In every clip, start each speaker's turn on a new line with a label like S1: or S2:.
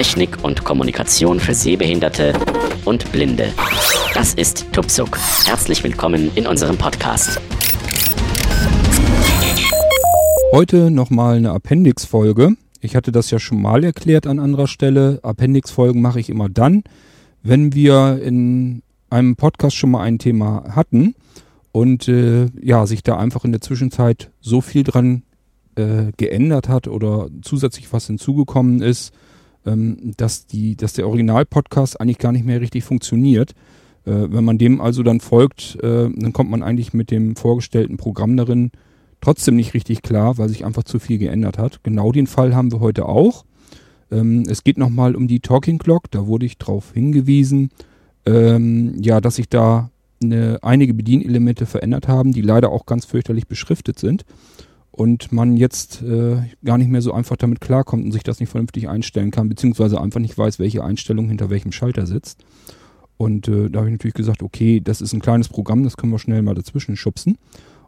S1: Technik und Kommunikation für Sehbehinderte und Blinde. Das ist Tupsuk. Herzlich willkommen in unserem Podcast.
S2: Heute nochmal eine Appendix-Folge. Ich hatte das ja schon mal erklärt an anderer Stelle. Appendix-Folgen mache ich immer dann, wenn wir in einem Podcast schon mal ein Thema hatten und äh, ja, sich da einfach in der Zwischenzeit so viel dran äh, geändert hat oder zusätzlich was hinzugekommen ist, ähm, dass, die, dass der Original-Podcast eigentlich gar nicht mehr richtig funktioniert. Äh, wenn man dem also dann folgt, äh, dann kommt man eigentlich mit dem vorgestellten Programm darin trotzdem nicht richtig klar, weil sich einfach zu viel geändert hat. Genau den Fall haben wir heute auch. Ähm, es geht nochmal um die Talking Clock, da wurde ich darauf hingewiesen, ähm, ja, dass sich da eine, einige Bedienelemente verändert haben, die leider auch ganz fürchterlich beschriftet sind und man jetzt äh, gar nicht mehr so einfach damit klarkommt und sich das nicht vernünftig einstellen kann, beziehungsweise einfach nicht weiß, welche Einstellung hinter welchem Schalter sitzt. Und äh, da habe ich natürlich gesagt, okay, das ist ein kleines Programm, das können wir schnell mal dazwischen schubsen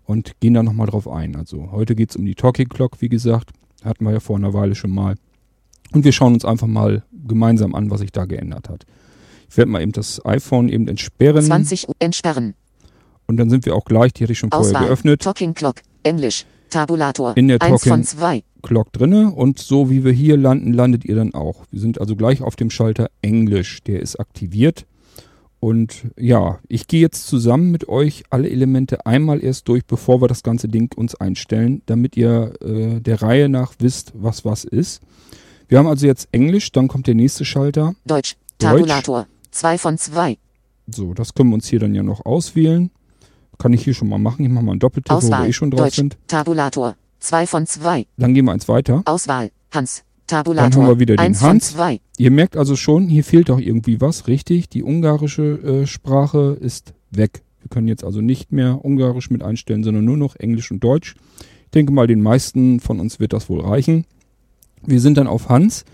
S2: und gehen da nochmal drauf ein. Also heute geht es um die Talking Clock, wie gesagt, hatten wir ja vor einer Weile schon mal. Und wir schauen uns einfach mal gemeinsam an, was sich da geändert hat. Ich werde mal eben das iPhone eben entsperren.
S3: 20 Uhr entsperren.
S2: Und dann sind wir auch gleich, die hatte ich schon vorher
S3: Auswahl.
S2: geöffnet,
S3: Talking Clock. Englisch. Tabulator.
S2: In der
S3: 1 von
S2: Talking-
S3: 2.
S2: Clock drinne. Und so wie wir hier landen, landet ihr dann auch. Wir sind also gleich auf dem Schalter Englisch. Der ist aktiviert. Und ja, ich gehe jetzt zusammen mit euch alle Elemente einmal erst durch, bevor wir das ganze Ding uns einstellen, damit ihr äh, der Reihe nach wisst, was was ist. Wir haben also jetzt Englisch, dann kommt der nächste Schalter.
S3: Deutsch. Tabulator. 2 von 2.
S2: So, das können wir uns hier dann ja noch auswählen. Kann ich hier schon mal machen. Ich mache mal einen Doppeltipp, wo wir
S3: Auswahl.
S2: eh schon drauf
S3: Deutsch.
S2: sind.
S3: Tabulator. 2 von 2.
S2: Dann gehen wir eins weiter.
S3: Auswahl. Hans.
S2: Dann
S3: Tabulator.
S2: haben wir wieder den
S3: 1 von
S2: Hans.
S3: 2.
S2: Ihr merkt also schon, hier fehlt doch irgendwie was, richtig? Die ungarische äh, Sprache ist weg. Wir können jetzt also nicht mehr Ungarisch mit einstellen, sondern nur noch Englisch und Deutsch. Ich denke mal, den meisten von uns wird das wohl reichen. Wir sind dann auf Hans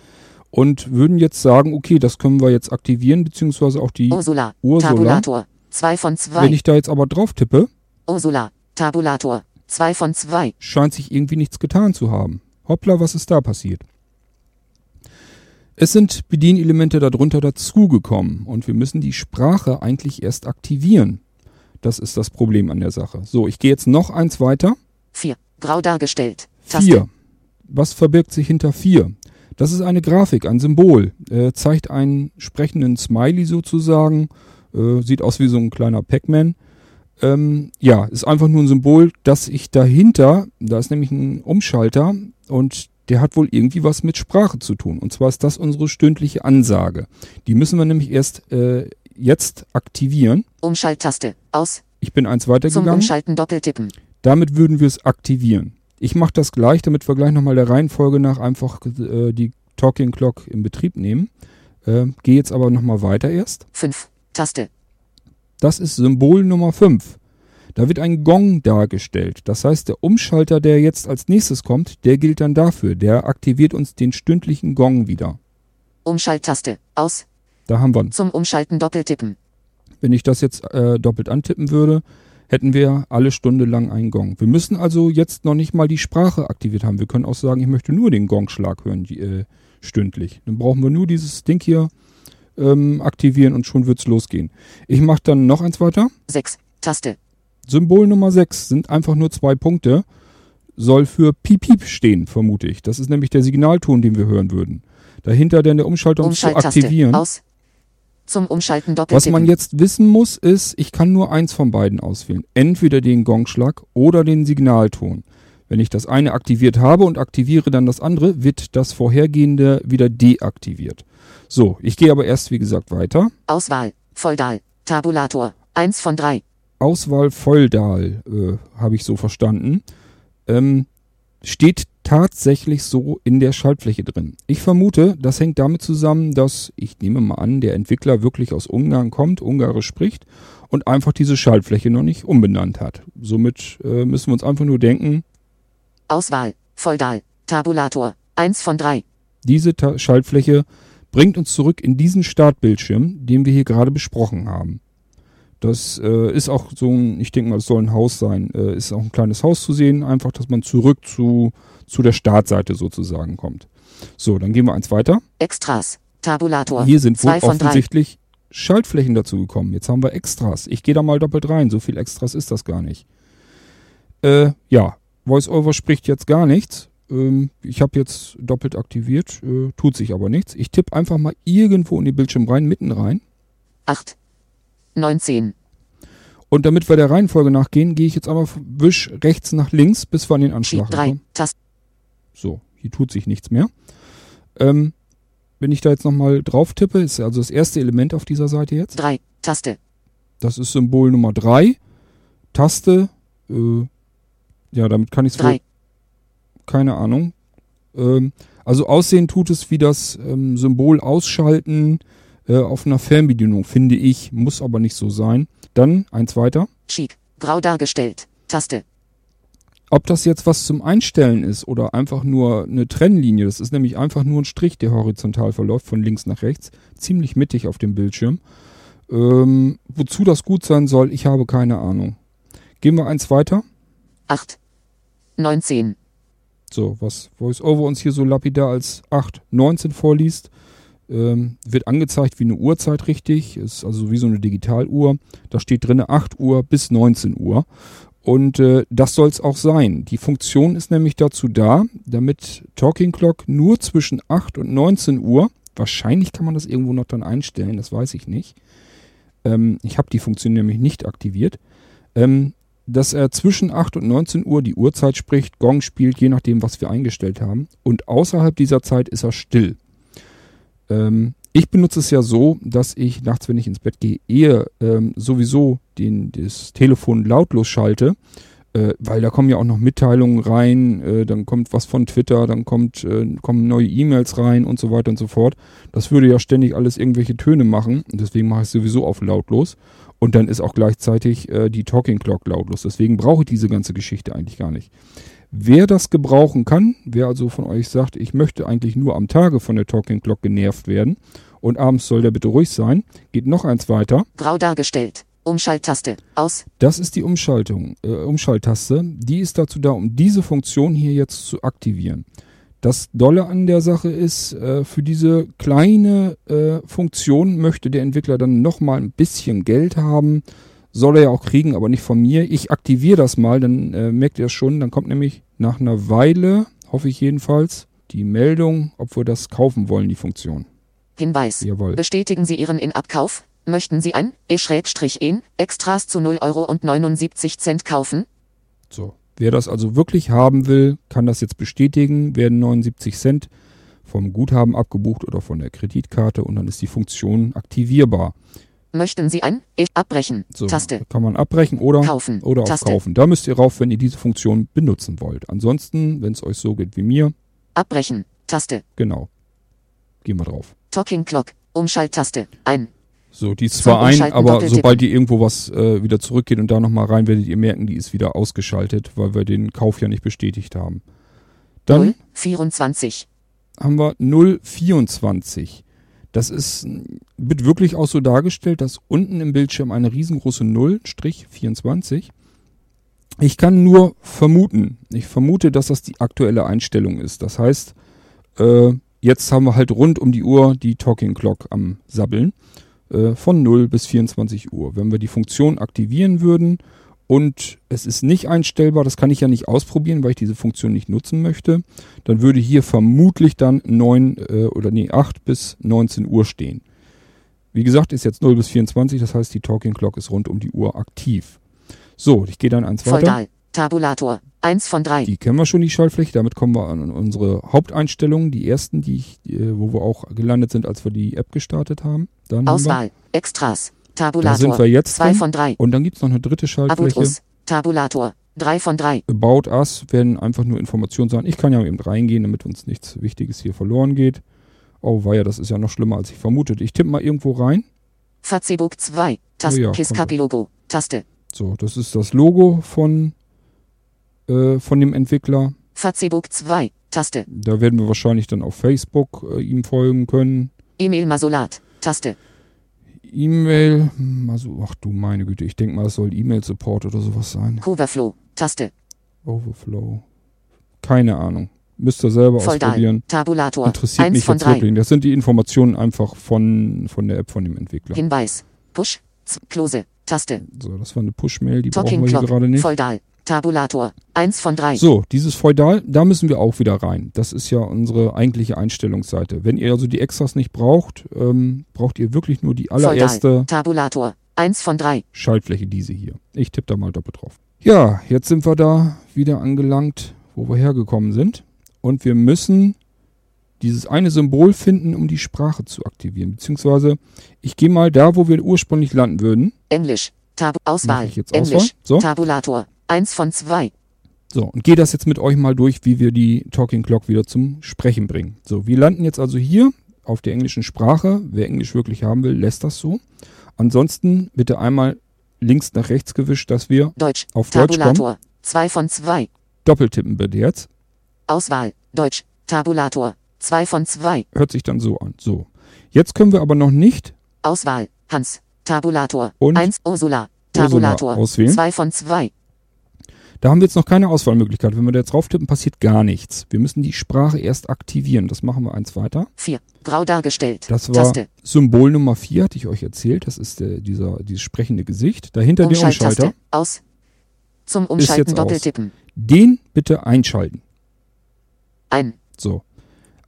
S2: und würden jetzt sagen, okay, das können wir jetzt aktivieren, beziehungsweise auch die.
S3: Ursula.
S2: Ursula.
S3: Tabulator. 2 von
S2: Wenn
S3: 2.
S2: ich da jetzt aber drauf tippe,
S3: Ursula. Tabulator. 2 von 2.
S2: scheint sich irgendwie nichts getan zu haben. Hoppla, was ist da passiert? Es sind Bedienelemente darunter dazugekommen und wir müssen die Sprache eigentlich erst aktivieren. Das ist das Problem an der Sache. So, ich gehe jetzt noch eins weiter.
S3: 4. Grau dargestellt. Taste.
S2: Vier. Was verbirgt sich hinter vier? Das ist eine Grafik, ein Symbol. Äh, zeigt einen sprechenden Smiley sozusagen. Äh, sieht aus wie so ein kleiner Pac-Man. Ähm, ja, ist einfach nur ein Symbol, dass ich dahinter, da ist nämlich ein Umschalter und der hat wohl irgendwie was mit Sprache zu tun. Und zwar ist das unsere stündliche Ansage. Die müssen wir nämlich erst äh, jetzt aktivieren.
S3: Umschalttaste. Aus.
S2: Ich bin eins
S3: Zum
S2: weitergegangen.
S3: Umschalten doppeltippen.
S2: Damit würden wir es aktivieren. Ich mache das gleich, damit wir gleich nochmal der Reihenfolge nach einfach äh, die Talking Clock in Betrieb nehmen. Äh, Gehe jetzt aber nochmal weiter erst.
S3: 5. Taste.
S2: Das ist Symbol Nummer 5. Da wird ein Gong dargestellt. Das heißt, der Umschalter, der jetzt als nächstes kommt, der gilt dann dafür. Der aktiviert uns den stündlichen Gong wieder.
S3: Umschalttaste. Aus.
S2: Da haben wir ihn.
S3: Zum Umschalten doppeltippen.
S2: Wenn ich das jetzt äh, doppelt antippen würde, hätten wir alle Stunde lang einen Gong. Wir müssen also jetzt noch nicht mal die Sprache aktiviert haben. Wir können auch sagen, ich möchte nur den Gongschlag hören, die, äh, stündlich. Dann brauchen wir nur dieses Ding hier ähm, aktivieren und schon wird's losgehen. Ich mache dann noch eins weiter.
S3: 6. Taste.
S2: Symbol Nummer 6 sind einfach nur zwei Punkte. Soll für Piep Piep stehen, vermute ich. Das ist nämlich der Signalton, den wir hören würden. Dahinter dann der Umschalter, um zu aktivieren.
S3: Aus. Zum Umschalten
S2: Was man jetzt wissen muss, ist, ich kann nur eins von beiden auswählen. Entweder den Gongschlag oder den Signalton. Wenn ich das eine aktiviert habe und aktiviere dann das andere, wird das vorhergehende wieder deaktiviert. So, ich gehe aber erst, wie gesagt, weiter.
S3: Auswahl. Volldahl. Tabulator. 1 von 3.
S2: Auswahl Volldahl, äh, habe ich so verstanden. Ähm, steht tatsächlich so in der Schaltfläche drin. Ich vermute, das hängt damit zusammen, dass, ich nehme mal an, der Entwickler wirklich aus Ungarn kommt, Ungarisch spricht und einfach diese Schaltfläche noch nicht umbenannt hat. Somit äh, müssen wir uns einfach nur denken,
S3: Auswahl. Volldahl. Tabulator. 1 von 3.
S2: diese Ta Schaltfläche bringt uns zurück in diesen Startbildschirm, den wir hier gerade besprochen haben. Das äh, ist auch so ein, ich denke mal, es soll ein Haus sein, äh, ist auch ein kleines Haus zu sehen, einfach, dass man zurück zu, zu der Startseite sozusagen kommt. So, dann gehen wir eins weiter.
S3: Extras. Tabulator.
S2: Hier sind wohl
S3: von drei.
S2: offensichtlich Schaltflächen dazugekommen. Jetzt haben wir Extras. Ich gehe da mal doppelt rein. So viel Extras ist das gar nicht. Äh, ja, VoiceOver spricht jetzt gar nichts. Ähm, ich habe jetzt doppelt aktiviert, äh, tut sich aber nichts. Ich tippe einfach mal irgendwo in die Bildschirm rein, mitten rein.
S3: 8. 19.
S2: Und damit wir der Reihenfolge nachgehen, gehe ich jetzt einmal wisch rechts nach links, bis wir an den Anschlag
S3: 3.
S2: kommen.
S3: Taste.
S2: So, hier tut sich nichts mehr. Ähm, wenn ich da jetzt nochmal drauf tippe, ist also das erste Element auf dieser Seite jetzt.
S3: 3. Taste.
S2: Das ist Symbol Nummer 3. Taste. Äh, ja, damit kann ich es wohl.
S3: 3.
S2: Keine Ahnung. Ähm, also aussehen tut es wie das ähm, Symbol ausschalten äh, auf einer Fernbedienung, finde ich. Muss aber nicht so sein. Dann eins weiter.
S3: Chic. Grau dargestellt. Taste.
S2: Ob das jetzt was zum Einstellen ist oder einfach nur eine Trennlinie, das ist nämlich einfach nur ein Strich, der horizontal verläuft, von links nach rechts, ziemlich mittig auf dem Bildschirm. Ähm, wozu das gut sein soll, ich habe keine Ahnung. Gehen wir eins weiter.
S3: 8. 19.
S2: So, was VoiceOver uns hier so lapidar als 8.19 vorliest, ähm, wird angezeigt wie eine Uhrzeit richtig, ist also wie so eine Digitaluhr. Da steht drin 8 Uhr bis 19 Uhr. Und äh, das soll es auch sein. Die Funktion ist nämlich dazu da, damit Talking Clock nur zwischen 8 und 19 Uhr, wahrscheinlich kann man das irgendwo noch dann einstellen, das weiß ich nicht. Ähm, ich habe die Funktion nämlich nicht aktiviert. Ähm, dass er zwischen 8 und 19 Uhr die Uhrzeit spricht, Gong spielt, je nachdem, was wir eingestellt haben. Und außerhalb dieser Zeit ist er still. Ähm, ich benutze es ja so, dass ich nachts, wenn ich ins Bett gehe, eher ähm, sowieso den, das Telefon lautlos schalte, äh, weil da kommen ja auch noch Mitteilungen rein, äh, dann kommt was von Twitter, dann kommt, äh, kommen neue E-Mails rein und so weiter und so fort. Das würde ja ständig alles irgendwelche Töne machen und deswegen mache ich es sowieso auf lautlos. Und dann ist auch gleichzeitig äh, die Talking Clock lautlos. Deswegen brauche ich diese ganze Geschichte eigentlich gar nicht. Wer das gebrauchen kann, wer also von euch sagt, ich möchte eigentlich nur am Tage von der Talking Clock genervt werden und abends soll der bitte ruhig sein, geht noch eins weiter.
S3: Grau dargestellt. Umschalttaste. Aus.
S2: Das ist die Umschaltung, äh, Umschalttaste. Die ist dazu da, um diese Funktion hier jetzt zu aktivieren. Das Dolle an der Sache ist, äh, für diese kleine äh, Funktion möchte der Entwickler dann nochmal ein bisschen Geld haben. Soll er ja auch kriegen, aber nicht von mir. Ich aktiviere das mal, dann äh, merkt ihr schon. Dann kommt nämlich nach einer Weile, hoffe ich jedenfalls, die Meldung, ob wir das kaufen wollen, die Funktion.
S3: Hinweis.
S2: Jawohl.
S3: Bestätigen Sie Ihren In-App-Kauf? Möchten Sie ein E-In Extras zu 0 Euro und 79 Cent kaufen?
S2: So. Wer das also wirklich haben will, kann das jetzt bestätigen, werden 79 Cent vom Guthaben abgebucht oder von der Kreditkarte und dann ist die Funktion aktivierbar.
S3: Möchten Sie ein E abbrechen?
S2: So,
S3: Taste.
S2: kann man abbrechen oder,
S3: Kaufen.
S2: oder auf
S3: Taste.
S2: kaufen. Da müsst ihr rauf, wenn ihr diese Funktion benutzen wollt. Ansonsten, wenn es euch so geht wie mir,
S3: Abbrechen. Taste.
S2: genau. Gehen wir drauf.
S3: Talking Clock. Umschalttaste. Ein.
S2: So, die ist zwar ein, aber sobald ihr irgendwo was äh, wieder zurückgeht und da nochmal rein, werdet ihr merken, die ist wieder ausgeschaltet, weil wir den Kauf ja nicht bestätigt haben. Dann
S3: 0. 24.
S2: haben wir 024. Das ist, wird wirklich auch so dargestellt, dass unten im Bildschirm eine riesengroße 0, Strich 24. Ich kann nur vermuten, ich vermute, dass das die aktuelle Einstellung ist. Das heißt, äh, jetzt haben wir halt rund um die Uhr die Talking Clock am Sabbeln äh, von 0 bis 24 Uhr. Wenn wir die Funktion aktivieren würden und es ist nicht einstellbar, das kann ich ja nicht ausprobieren, weil ich diese Funktion nicht nutzen möchte, dann würde hier vermutlich dann 9 äh, oder nee 8 bis 19 Uhr stehen. Wie gesagt, ist jetzt 0 bis 24, das heißt die Talking Clock ist rund um die Uhr aktiv. So, ich gehe dann eins weiter.
S3: Feudal. Tabulator. 1 von 3.
S2: Die kennen wir schon, die Schaltfläche. Damit kommen wir an unsere Haupteinstellungen, die ersten, die ich, äh, wo wir auch gelandet sind, als wir die App gestartet haben. Dann haben
S3: Auswahl. Extras.
S2: wir, da
S3: Tabulator.
S2: sind wir jetzt
S3: 2
S2: drin.
S3: von 3.
S2: Und dann gibt's noch eine dritte Schaltfläche.
S3: Abutrus. Tabulator. 3 von 3.
S2: About Us werden einfach nur Informationen sein. Ich kann ja eben reingehen, damit uns nichts Wichtiges hier verloren geht. Oh, weia, das ist ja noch schlimmer, als ich vermutete. Ich tippe mal irgendwo rein.
S3: Facebook 2. Taste.
S2: Oh ja.
S3: Taste.
S2: So, das ist das Logo von, äh, von dem Entwickler.
S3: Facebook 2. Taste.
S2: Da werden wir wahrscheinlich dann auf Facebook äh, ihm folgen können.
S3: E-Mail Masolat. Taste.
S2: E-Mail, also, ach du meine Güte, ich denke mal, es soll E-Mail-Support oder sowas sein.
S3: Coverflow. Taste.
S2: Overflow. Keine Ahnung. Müsst ihr selber
S3: Volldahl.
S2: ausprobieren.
S3: Tabulator.
S2: Interessiert
S3: 1
S2: mich
S3: von
S2: jetzt
S3: 3.
S2: wirklich. Das sind die Informationen einfach von, von der App von dem Entwickler.
S3: Hinweis. Push. Z Klose. Taste.
S2: So, das war eine Push-Mail, die
S3: Talking
S2: brauchen wir hier gerade nicht.
S3: Volldahl. Tabulator. 1 von 3.
S2: So, dieses Feudal, da müssen wir auch wieder rein. Das ist ja unsere eigentliche Einstellungsseite. Wenn ihr also die Extras nicht braucht, ähm, braucht ihr wirklich nur die allererste
S3: Volldahl. Tabulator. 1 von 3.
S2: Schaltfläche, diese hier. Ich tippe da mal doppelt drauf. Ja, jetzt sind wir da wieder angelangt, wo wir hergekommen sind. Und wir müssen dieses eine Symbol finden, um die Sprache zu aktivieren. Beziehungsweise, ich gehe mal da, wo wir ursprünglich landen würden.
S3: Englisch. Tab Auswahl.
S2: jetzt
S3: Englisch.
S2: Auswahl? So.
S3: Tabulator. 1 von 2.
S2: So, und gehe das jetzt mit euch mal durch, wie wir die Talking Clock wieder zum Sprechen bringen. So, wir landen jetzt also hier auf der englischen Sprache. Wer Englisch wirklich haben will, lässt das so. Ansonsten bitte einmal links nach rechts gewischt, dass wir
S3: Deutsch.
S2: auf Deutsch kommen.
S3: Tabulator. 2 von 2.
S2: Doppeltippen bitte jetzt.
S3: Auswahl. Deutsch. Tabulator. 2 von 2.
S2: Hört sich dann so an. So. Jetzt können wir aber noch nicht
S3: Auswahl. Hans. Tabulator.
S2: Und?
S3: 1. Ursula.
S2: Ursula
S3: Tabulator.
S2: auswählen.
S3: 2 von 2.
S2: Da haben wir jetzt noch keine Auswahlmöglichkeit. Wenn wir da jetzt drauf tippen, passiert gar nichts. Wir müssen die Sprache erst aktivieren. Das machen wir eins weiter.
S3: 4. Grau dargestellt.
S2: Das war
S3: Taste.
S2: Symbol Nummer 4, hatte ich euch erzählt. Das ist der, dieser, dieses sprechende Gesicht. Dahinter der. Umschalter.
S3: Aus. Zum Umschalten doppeltippen.
S2: Den bitte einschalten.
S3: Ein.
S2: So.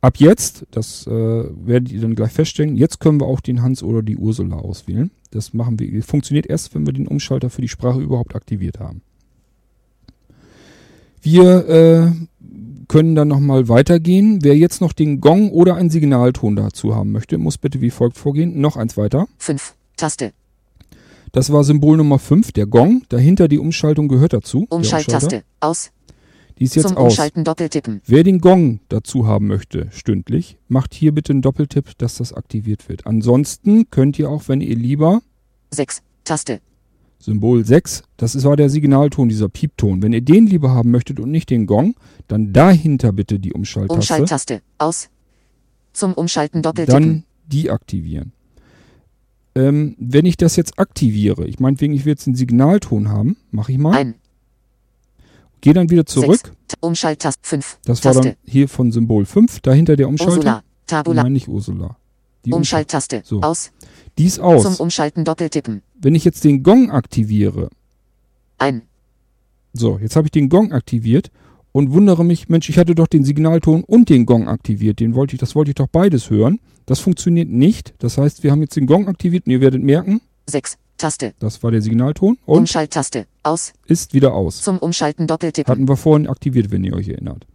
S2: Ab jetzt, das äh, werdet ihr dann gleich feststellen, jetzt können wir auch den Hans oder die Ursula auswählen. Das machen wir, funktioniert erst, wenn wir den Umschalter für die Sprache überhaupt aktiviert haben. Wir äh, können dann nochmal weitergehen. Wer jetzt noch den Gong oder einen Signalton dazu haben möchte, muss bitte wie folgt vorgehen. Noch eins weiter.
S3: 5. Taste.
S2: Das war Symbol Nummer 5, der Gong. Dahinter die Umschaltung gehört dazu.
S3: Umschalttaste. Aus.
S2: Die ist jetzt
S3: Zum
S2: aus.
S3: Umschalten doppeltippen.
S2: Wer den Gong dazu haben möchte, stündlich, macht hier bitte einen Doppeltipp, dass das aktiviert wird. Ansonsten könnt ihr auch, wenn ihr lieber
S3: 6. Taste.
S2: Symbol 6, das ist, war der Signalton, dieser Piepton. Wenn ihr den lieber haben möchtet und nicht den Gong, dann dahinter bitte die Umschalttaste.
S3: Umschalttaste. Aus. Zum Umschalten doppeltippen.
S2: Dann die aktivieren. Ähm, wenn ich das jetzt aktiviere, ich meinetwegen, ich will jetzt einen Signalton haben, mache ich mal.
S3: Ein.
S2: Gehe dann wieder zurück.
S3: Sechs. Umschalttaste. 5.
S2: Das war
S3: Taste.
S2: dann hier von Symbol 5, dahinter der Umschalter.
S3: Ursula. Tabula.
S2: Nein, nicht Ursula. Die
S3: Umschalttaste.
S2: So.
S3: Aus.
S2: Die ist
S3: Zum
S2: aus.
S3: Umschalten doppeltippen.
S2: Wenn ich jetzt den Gong aktiviere,
S3: Ein.
S2: so, jetzt habe ich den Gong aktiviert und wundere mich, Mensch, ich hatte doch den Signalton und den Gong aktiviert. Den wollte ich, das wollte ich doch beides hören. Das funktioniert nicht. Das heißt, wir haben jetzt den Gong aktiviert und ihr werdet merken,
S3: 6. Taste.
S2: das war der Signalton und
S3: Umschalttaste. Aus.
S2: ist wieder aus.
S3: Zum Umschalten doppeltippen.
S2: Hatten wir vorhin aktiviert, wenn ihr euch erinnert.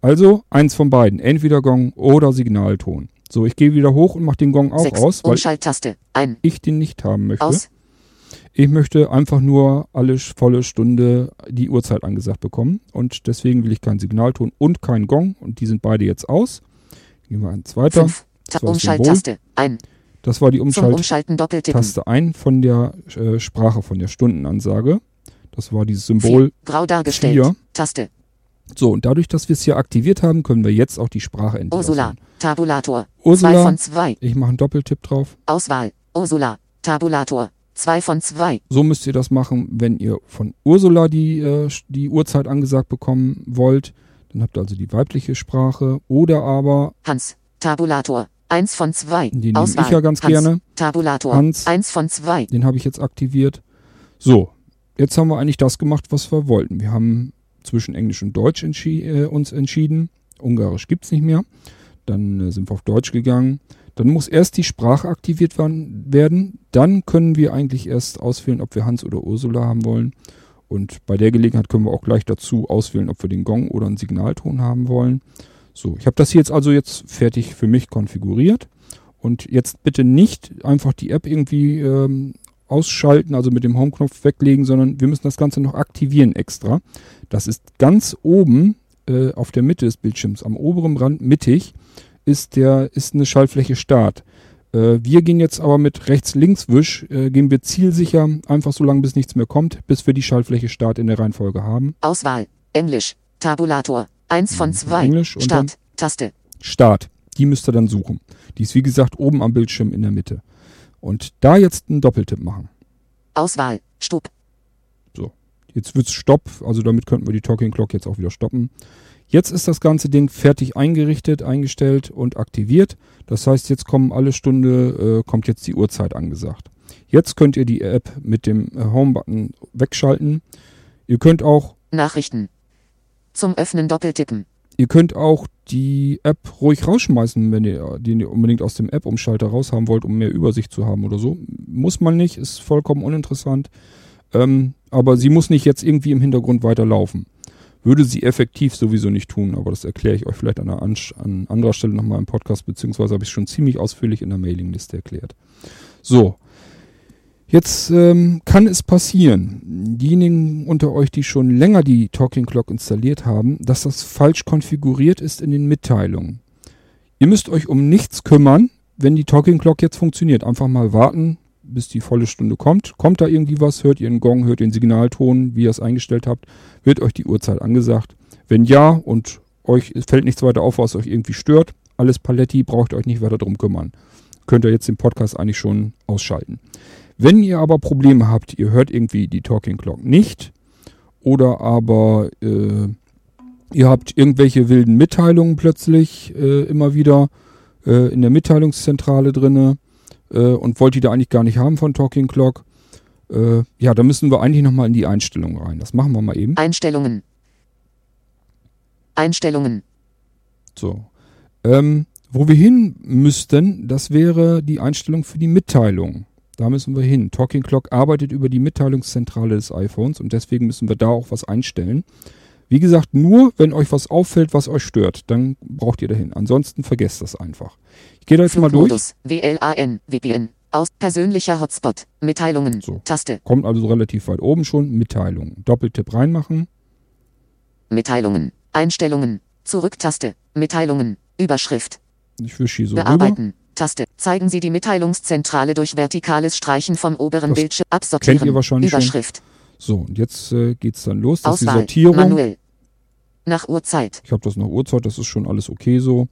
S2: Also eins von beiden, entweder Gong oder Signalton. So, ich gehe wieder hoch und mache den Gong auch
S3: 6.
S2: aus, weil
S3: Umschalttaste. Ein.
S2: ich den nicht haben möchte.
S3: Aus.
S2: Ich möchte einfach nur alle volle Stunde die Uhrzeit angesagt bekommen und deswegen will ich keinen Signalton und keinen Gong und die sind beide jetzt aus. Gehen wir eins weiter.
S3: 5.
S2: Das
S3: Umschalttaste. Ein.
S2: Das war die Umschalttaste
S3: Umschalten
S2: ein von der äh, Sprache, von der Stundenansage. Das war dieses
S3: 4.
S2: Symbol.
S3: Grau dargestellt.
S2: vier.
S3: Taste.
S2: So, und dadurch, dass wir es hier aktiviert haben, können wir jetzt auch die Sprache entlassen.
S3: Ursula. Tabulator. 2
S2: Ursula,
S3: von 2.
S2: ich mache einen Doppeltipp drauf.
S3: Auswahl. Ursula. Tabulator. 2 von 2.
S2: So müsst ihr das machen, wenn ihr von Ursula die, äh, die Uhrzeit angesagt bekommen wollt. Dann habt ihr also die weibliche Sprache. Oder aber,
S3: Hans. Tabulator. 1 von 2.
S2: Den nehme
S3: Auswahl.
S2: ich ja ganz
S3: Hans.
S2: gerne.
S3: Tabulator.
S2: Hans.
S3: 1 von 2.
S2: den habe ich jetzt aktiviert. So, jetzt haben wir eigentlich das gemacht, was wir wollten. Wir haben zwischen Englisch und Deutsch entschi äh, uns entschieden. Ungarisch gibt's nicht mehr. Dann äh, sind wir auf Deutsch gegangen. Dann muss erst die Sprache aktiviert werden. Dann können wir eigentlich erst auswählen, ob wir Hans oder Ursula haben wollen. Und bei der Gelegenheit können wir auch gleich dazu auswählen, ob wir den Gong oder einen Signalton haben wollen. So, ich habe das hier jetzt also jetzt fertig für mich konfiguriert. Und jetzt bitte nicht einfach die App irgendwie ähm, ausschalten, also mit dem Home-Knopf weglegen, sondern wir müssen das Ganze noch aktivieren extra. Das ist ganz oben äh, auf der Mitte des Bildschirms, am oberen Rand mittig, ist, der, ist eine Schaltfläche Start. Äh, wir gehen jetzt aber mit Rechts-Links-Wisch, äh, gehen wir zielsicher, einfach so lange bis nichts mehr kommt, bis wir die Schaltfläche Start in der Reihenfolge haben.
S3: Auswahl. Englisch. Tabulator. 1 von 2.
S2: Englisch und
S3: Start. Taste.
S2: Start. Die müsst ihr dann suchen. Die ist wie gesagt oben am Bildschirm in der Mitte. Und da jetzt einen Doppeltipp machen.
S3: Auswahl. Stub.
S2: Jetzt wird's Stopp, also damit könnten wir die Talking Clock jetzt auch wieder stoppen. Jetzt ist das ganze Ding fertig eingerichtet, eingestellt und aktiviert. Das heißt, jetzt kommen alle Stunde, äh, kommt jetzt die Uhrzeit angesagt. Jetzt könnt ihr die App mit dem äh, Home-Button wegschalten. Ihr könnt auch
S3: Nachrichten. Zum Öffnen doppeltippen.
S2: Ihr könnt auch die App ruhig rausschmeißen, wenn ihr den unbedingt aus dem App-Umschalter raushaben wollt, um mehr Übersicht zu haben oder so. Muss man nicht, ist vollkommen uninteressant. Ähm, aber sie muss nicht jetzt irgendwie im Hintergrund weiterlaufen. Würde sie effektiv sowieso nicht tun, aber das erkläre ich euch vielleicht an, an, an anderer Stelle nochmal im Podcast, beziehungsweise habe ich schon ziemlich ausführlich in der Mailingliste erklärt. So, Jetzt ähm, kann es passieren, diejenigen unter euch, die schon länger die Talking Clock installiert haben, dass das falsch konfiguriert ist in den Mitteilungen. Ihr müsst euch um nichts kümmern, wenn die Talking Clock jetzt funktioniert. Einfach mal warten, bis die volle Stunde kommt. Kommt da irgendwie was, hört ihr einen Gong, hört den Signalton, wie ihr es eingestellt habt, wird euch die Uhrzeit angesagt. Wenn ja und euch fällt nichts weiter auf, was euch irgendwie stört, alles Paletti, braucht euch nicht weiter drum kümmern. Könnt ihr jetzt den Podcast eigentlich schon ausschalten. Wenn ihr aber Probleme habt, ihr hört irgendwie die Talking Clock nicht oder aber äh, ihr habt irgendwelche wilden Mitteilungen plötzlich äh, immer wieder äh, in der Mitteilungszentrale drinne äh, und wollt die da eigentlich gar nicht haben von Talking Clock, äh, ja, da müssen wir eigentlich nochmal in die Einstellungen rein. Das machen wir mal eben.
S3: Einstellungen. Einstellungen.
S2: So. Ähm, wo wir hin müssten, das wäre die Einstellung für die Mitteilung. Da müssen wir hin. Talking Clock arbeitet über die Mitteilungszentrale des iPhones und deswegen müssen wir da auch was einstellen. Wie gesagt, nur wenn euch was auffällt, was euch stört, dann braucht ihr dahin. Ansonsten vergesst das einfach. Ich gehe da jetzt mal durch.
S3: WLAN, VPN, aus persönlicher Hotspot, Mitteilungen,
S2: So.
S3: Taste,
S2: Kommt also relativ weit oben schon. Mitteilungen. Doppeltipp reinmachen.
S3: Mitteilungen, Einstellungen, Zurücktaste, Mitteilungen, Überschrift,
S2: Ich wische hier so rüber.
S3: Bearbeiten. Taste. Zeigen Sie die Mitteilungszentrale durch vertikales Streichen vom oberen
S2: Das
S3: Bildschirm. Absortieren.
S2: kennt ihr wahrscheinlich schon. So, und jetzt äh, geht's dann los. Das ist die
S3: Auswahl.
S2: Sortierung.
S3: Manuell. Nach Uhrzeit.
S2: Ich habe das nach Uhrzeit, das ist schon alles okay so.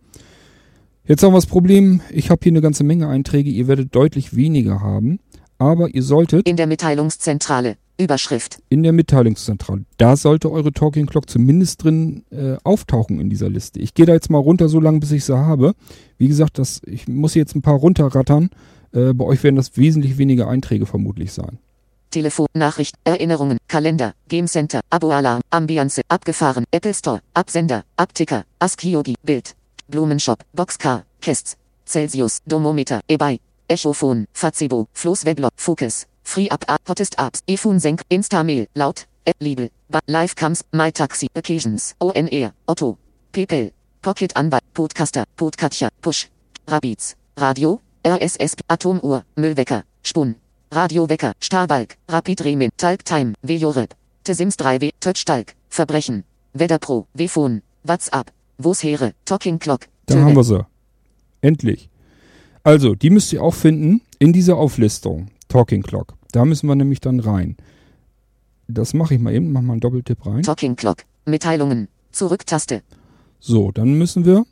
S2: Jetzt haben wir das Problem, ich habe hier eine ganze Menge Einträge, ihr werdet deutlich weniger haben, aber ihr solltet
S3: In der Mitteilungszentrale. Überschrift.
S2: in der Mitteilungszentrale, da sollte eure Talking Clock zumindest drin äh, auftauchen in dieser Liste. Ich gehe da jetzt mal runter, so lange bis ich sie habe. Wie gesagt, das, ich muss jetzt ein paar runterrattern. Äh, bei euch werden das wesentlich weniger Einträge vermutlich sein.
S3: Telefon, Nachricht, Erinnerungen, Kalender, Game Center, Abo-Alarm, Ambiance, abgefahren, Apple Store, Absender, Abticker, Askiogi, Bild, Blumenshop, Boxcar, Kests, Celsius, Domometer, eBay, Echophon, Fazebo, Floß Weblog, Focus, Free Up App, Hottest Apps, eFun Senk, Instamail, Laut, App Libel, Ba- Livecams, MyTaxi, Occasions, ONR, Otto, PayPal, Pocket Anwalt, Podcaster, Podcatcher, Push, Rabiz, Radio, RSS, Atomuhr, Müllwecker, Spun, Radiowecker, Starbalk, Rapid Remin, Talk Time, Vejorep, Tesims 3W, Touchtalk, Verbrechen, Wetterpro, Wefon, WhatsApp, Wo's Heere, Talking Clock,
S2: Da haben wir sie. Endlich. Also, die müsst ihr auch finden in dieser Auflistung. Talking Clock. Da müssen wir nämlich dann rein. Das mache ich mal eben, mach mal einen Doppeltipp rein.
S3: Talking Clock, Mitteilungen, Zurücktaste,
S2: So, dann müssen wir.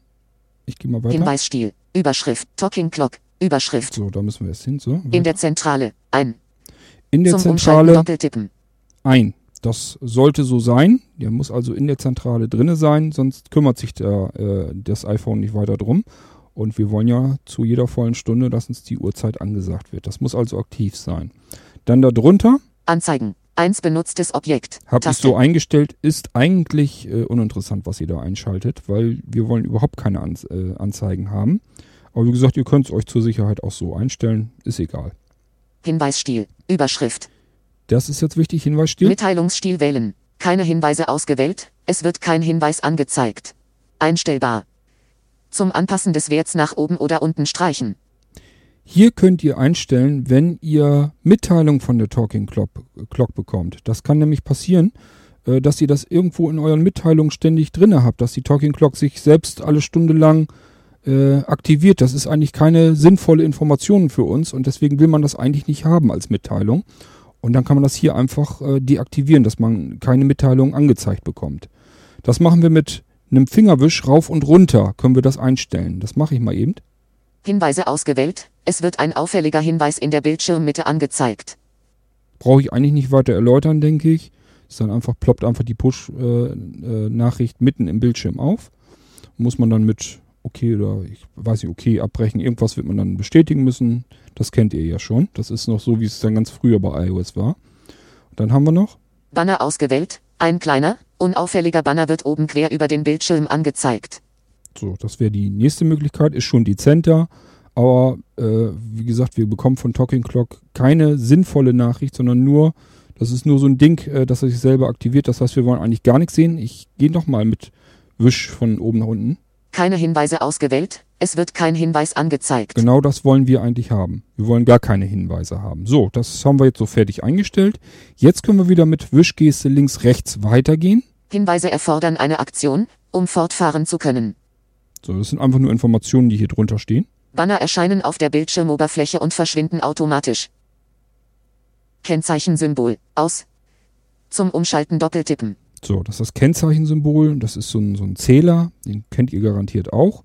S2: Ich gehe mal weiter.
S3: Hinweisstil, Überschrift, Talking Clock, Überschrift,
S2: So, da müssen wir jetzt hin. So,
S3: in der Zentrale, ein,
S2: in der
S3: zum
S2: Zentrale
S3: doppeltippen,
S2: ein. Das sollte so sein. Der muss also in der Zentrale drinne sein, sonst kümmert sich der, äh, das iPhone nicht weiter drum. Und wir wollen ja zu jeder vollen Stunde, dass uns die Uhrzeit angesagt wird. Das muss also aktiv sein. Dann darunter
S3: Anzeigen, eins benutztes Objekt,
S2: habe ich so eingestellt, ist eigentlich äh, uninteressant, was ihr da einschaltet, weil wir wollen überhaupt keine Anz äh, Anzeigen haben. Aber wie gesagt, ihr könnt es euch zur Sicherheit auch so einstellen, ist egal.
S3: Hinweisstil, Überschrift,
S2: Das ist jetzt wichtig, Hinweisstil.
S3: Mitteilungsstil wählen, keine Hinweise ausgewählt, es wird kein Hinweis angezeigt, einstellbar, zum Anpassen des Werts nach oben oder unten streichen,
S2: Hier könnt ihr einstellen, wenn ihr Mitteilung von der Talking Clock, Clock bekommt. Das kann nämlich passieren, äh, dass ihr das irgendwo in euren Mitteilungen ständig drinne habt, dass die Talking Clock sich selbst alle Stunde lang äh, aktiviert. Das ist eigentlich keine sinnvolle Information für uns und deswegen will man das eigentlich nicht haben als Mitteilung. Und dann kann man das hier einfach äh, deaktivieren, dass man keine Mitteilung angezeigt bekommt. Das machen wir mit einem Fingerwisch rauf und runter, können wir das einstellen. Das mache ich mal eben.
S3: Hinweise ausgewählt, es wird ein auffälliger Hinweis in der Bildschirmmitte angezeigt.
S2: brauche ich eigentlich nicht weiter erläutern, denke ich. Ist dann einfach, ploppt einfach die Push-Nachricht mitten im Bildschirm auf. Muss man dann mit okay oder ich weiß nicht, okay, abbrechen, irgendwas wird man dann bestätigen müssen. Das kennt ihr ja schon. Das ist noch so, wie es dann ganz früher bei iOS war. dann haben wir noch.
S3: Banner ausgewählt. Ein kleiner, unauffälliger Banner wird oben quer über den Bildschirm angezeigt.
S2: So, das wäre die nächste Möglichkeit, ist schon dezenter. Aber äh, wie gesagt, wir bekommen von Talking Clock keine sinnvolle Nachricht, sondern nur, das ist nur so ein Ding, äh, dass er sich selber aktiviert. Das heißt, wir wollen eigentlich gar nichts sehen. Ich gehe nochmal mit Wisch von oben nach unten.
S3: Keine Hinweise ausgewählt. Es wird kein Hinweis angezeigt.
S2: Genau das wollen wir eigentlich haben. Wir wollen gar keine Hinweise haben. So, das haben wir jetzt so fertig eingestellt. Jetzt können wir wieder mit Wischgeste links rechts weitergehen.
S3: Hinweise erfordern eine Aktion, um fortfahren zu können.
S2: So, das sind einfach nur Informationen, die hier drunter stehen.
S3: Banner erscheinen auf der Bildschirmoberfläche und verschwinden automatisch. Kennzeichensymbol aus. Zum Umschalten doppeltippen.
S2: So, das ist das Kennzeichensymbol. Das ist so ein, so ein Zähler. Den kennt ihr garantiert auch.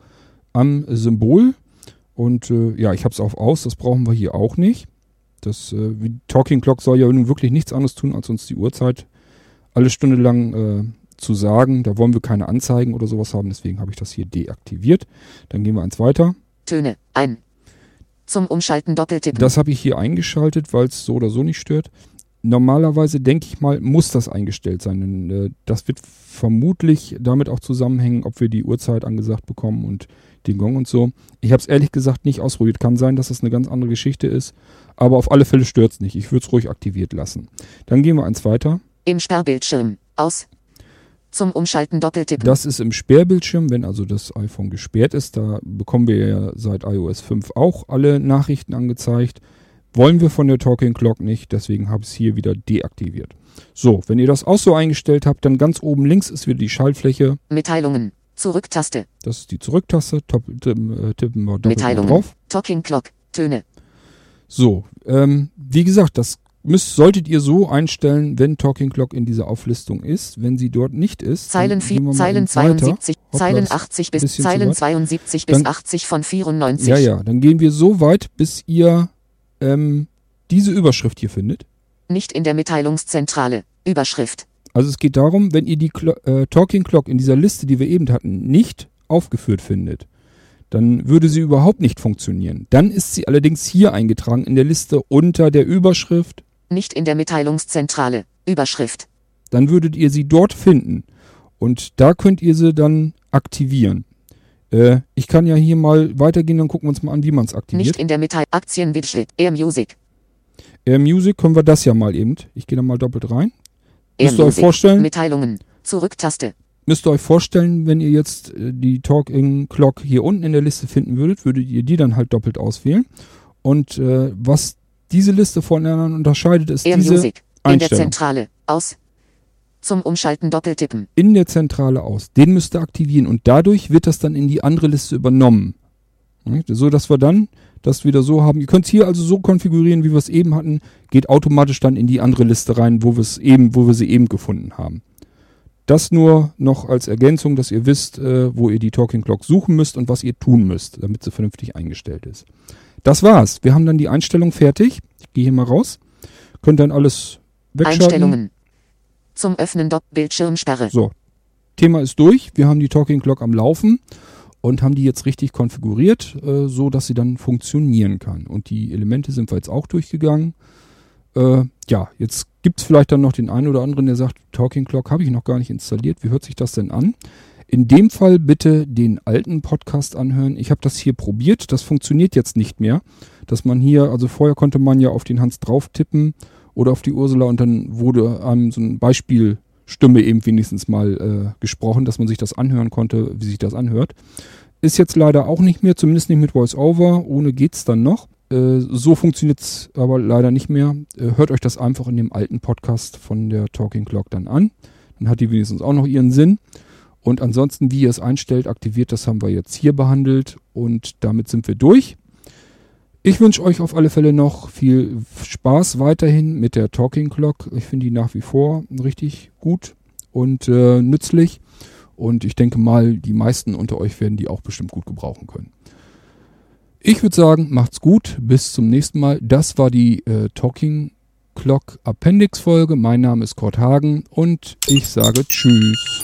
S2: Am Symbol. Und äh, ja, ich habe es auf aus. Das brauchen wir hier auch nicht. Das äh, Talking Clock soll ja nun wirklich nichts anderes tun, als uns die Uhrzeit alle Stunde lang äh, zu sagen. Da wollen wir keine Anzeigen oder sowas haben. Deswegen habe ich das hier deaktiviert. Dann gehen wir eins weiter.
S3: Töne ein. Zum Umschalten doppeltippen.
S2: Das habe ich hier eingeschaltet, weil es so oder so nicht stört. Normalerweise denke ich mal, muss das eingestellt sein. Denn, äh, das wird vermutlich damit auch zusammenhängen, ob wir die Uhrzeit angesagt bekommen und den Gong und so. Ich habe es ehrlich gesagt nicht ausprobiert. Kann sein, dass es das eine ganz andere Geschichte ist. Aber auf alle Fälle stört es nicht. Ich würde es ruhig aktiviert lassen. Dann gehen wir eins weiter.
S3: Im Sperrbildschirm. Aus. Zum Umschalten doppeltippen.
S2: Das ist im Sperrbildschirm, wenn also das iPhone gesperrt ist. Da bekommen wir ja seit iOS 5 auch alle Nachrichten angezeigt. Wollen wir von der Talking Clock nicht, deswegen habe ich es hier wieder deaktiviert. So, wenn ihr das auch so eingestellt habt, dann ganz oben links ist wieder die Schaltfläche.
S3: Mitteilungen. Zurücktaste.
S2: Das ist die Zurücktaste. Top, tippen, äh, tippen wir
S3: Mitteilungen. drauf. Talking Clock. Töne.
S2: So, ähm, wie gesagt, das müsst, solltet ihr so einstellen, wenn Talking Clock in dieser Auflistung ist. Wenn sie dort nicht ist,
S3: Zeilen, vier, Zeilen 72, Hoppla, Zeilen 80 bis Zeilen 72 bis dann, 80 von 94.
S2: Ja, ja, dann gehen wir so weit, bis ihr ähm, diese Überschrift hier findet.
S3: Nicht in der Mitteilungszentrale. Überschrift.
S2: Also es geht darum, wenn ihr die Clo äh, Talking Clock in dieser Liste, die wir eben hatten, nicht aufgeführt findet, dann würde sie überhaupt nicht funktionieren. Dann ist sie allerdings hier eingetragen in der Liste unter der Überschrift
S3: nicht in der Mitteilungszentrale. Überschrift.
S2: Dann würdet ihr sie dort finden. Und da könnt ihr sie dann aktivieren. Äh, ich kann ja hier mal weitergehen, dann gucken wir uns mal an, wie man es aktiviert.
S3: Nicht in der Mitteilung. Aktienwidget. Air Music.
S2: Air Music können wir das ja mal eben. Ich gehe da mal doppelt rein. Air Müsst ihr euch vorstellen.
S3: Mitteilungen. Zurücktaste.
S2: Müsst ihr euch vorstellen, wenn ihr jetzt äh, die Talking Clock hier unten in der Liste finden würdet, würdet ihr die dann halt doppelt auswählen. Und äh, was diese Liste voneinander unterscheidet, ist
S3: Air
S2: diese
S3: Music. In der Zentrale. Aus. Zum Umschalten doppeltippen.
S2: In der Zentrale aus. Den müsst ihr aktivieren und dadurch wird das dann in die andere Liste übernommen. So dass wir dann das wieder so haben. Ihr könnt es hier also so konfigurieren, wie wir es eben hatten. Geht automatisch dann in die andere Liste rein, wo wir es eben, wo wir sie eben gefunden haben. Das nur noch als Ergänzung, dass ihr wisst, äh, wo ihr die Talking Clock suchen müsst und was ihr tun müsst, damit sie vernünftig eingestellt ist. Das war's. Wir haben dann die Einstellung fertig. Ich gehe hier mal raus. Könnt dann alles wegschalten. Einstellungen.
S3: Zum Öffnen Bildschirmsperre.
S2: So. Thema ist durch. Wir haben die Talking Clock am Laufen und haben die jetzt richtig konfiguriert, äh, so dass sie dann funktionieren kann. Und die Elemente sind wir jetzt auch durchgegangen. Äh, ja, jetzt gibt es vielleicht dann noch den einen oder anderen, der sagt, Talking Clock habe ich noch gar nicht installiert. Wie hört sich das denn an? In dem Fall bitte den alten Podcast anhören. Ich habe das hier probiert. Das funktioniert jetzt nicht mehr. Dass man hier, also vorher konnte man ja auf den Hans drauf tippen oder auf die Ursula und dann wurde einem so ein Beispielstimme eben wenigstens mal äh, gesprochen, dass man sich das anhören konnte, wie sich das anhört. Ist jetzt leider auch nicht mehr, zumindest nicht mit VoiceOver. Ohne geht's dann noch. Äh, so funktioniert es aber leider nicht mehr. Äh, hört euch das einfach in dem alten Podcast von der Talking Clock dann an. Dann hat die wenigstens auch noch ihren Sinn. Und ansonsten, wie ihr es einstellt, aktiviert, das haben wir jetzt hier behandelt und damit sind wir durch. Ich wünsche euch auf alle Fälle noch viel Spaß weiterhin mit der Talking Clock. Ich finde die nach wie vor richtig gut und äh, nützlich. Und ich denke mal, die meisten unter euch werden die auch bestimmt gut gebrauchen können. Ich würde sagen, macht's gut. Bis zum nächsten Mal. Das war die äh, Talking O'Clock Appendix-Folge. Mein Name ist Kurt Hagen und ich sage Tschüss.